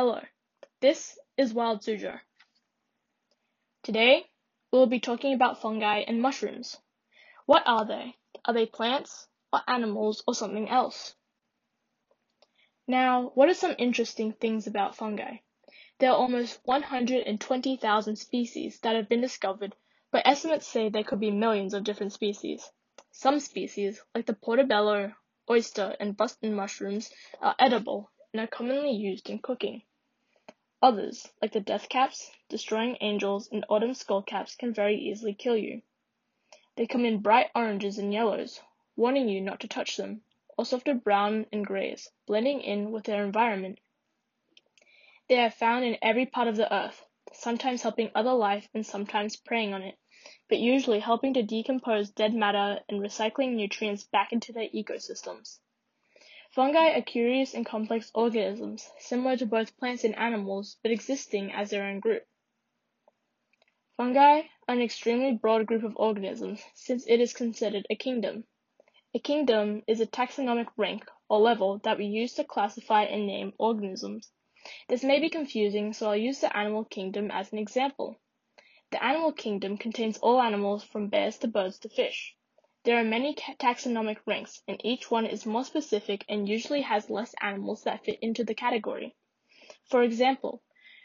Hello, this is Wild Suzhou. Today, we will be talking about fungi and mushrooms. What are they? Are they plants, or animals, or something else? Now, what are some interesting things about fungi? There are almost 120,000 species that have been discovered, but estimates say there could be millions of different species. Some species, like the portobello, oyster, and button mushrooms, are edible and are commonly used in cooking. Others, like the deathcaps, destroying angels, and autumn skullcaps can very easily kill you. They come in bright oranges and yellows, warning you not to touch them, or softer brown and grays, blending in with their environment. They are found in every part of the earth, sometimes helping other life and sometimes preying on it, but usually helping to decompose dead matter and recycling nutrients back into their ecosystems. Fungi are curious and complex organisms, similar to both plants and animals, but existing as their own group. Fungi are an extremely broad group of organisms, since it is considered a kingdom. A kingdom is a taxonomic rank or level that we use to classify and name organisms. This may be confusing, so I'll use the animal kingdom as an example. The animal kingdom contains all animals from bears to birds to fish. There are many taxonomic ranks, and each one is more specific and usually has less animals that fit into the category. For example,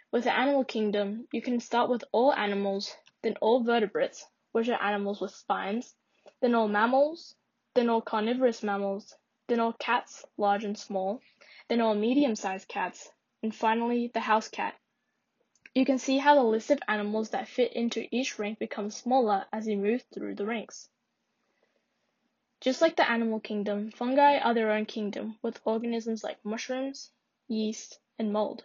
with the animal kingdom, you can start with all animals, then all vertebrates, which are animals with spines, then all mammals, then all carnivorous mammals, then all cats, large and small, then all medium-sized cats, and finally the house cat. You can see how the list of animals that fit into each rank becomes smaller as you move through the ranks. Just like the animal kingdom, fungi are their own kingdom, with organisms like mushrooms, yeast, and mold.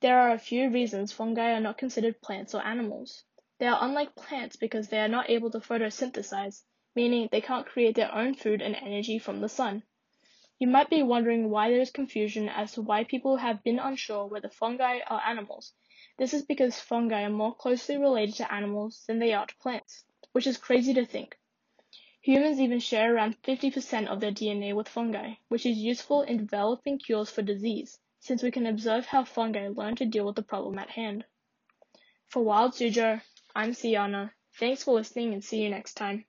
There are a few reasons fungi are not considered plants or animals. They are unlike plants because they are not able to photosynthesize, meaning they can't create their own food and energy from the sun. You might be wondering why there is confusion as to why people have been unsure whether fungi are animals. This is because fungi are more closely related to animals than they are to plants, which is crazy to think. Humans even share around 50% of their DNA with fungi, which is useful in developing cures for disease, since we can observe how fungi learn to deal with the problem at hand. For Wild Suzhou, I'm Siana. Thanks for listening and see you next time.